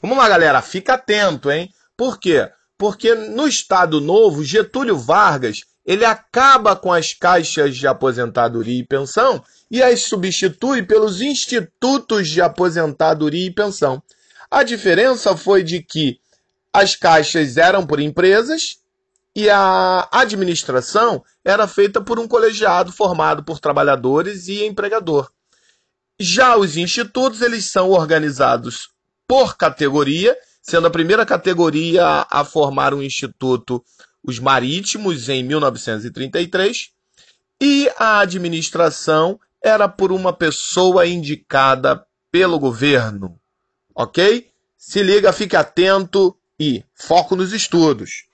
Vamos lá, galera, fica atento, hein? Por quê? Porque no Estado Novo, Getúlio Vargas, ele acaba com as caixas de aposentadoria e pensão e as substitui pelos institutos de aposentadoria e pensão. A diferença foi de que as caixas eram por empresas e a administração era feita por um colegiado formado por trabalhadores e empregador. Já os institutos, eles são organizados por categoria, sendo a primeira categoria a formar um instituto os marítimos em 1933 e a administração era por uma pessoa indicada pelo governo. Ok? Se liga, fique atento e foco nos estudos.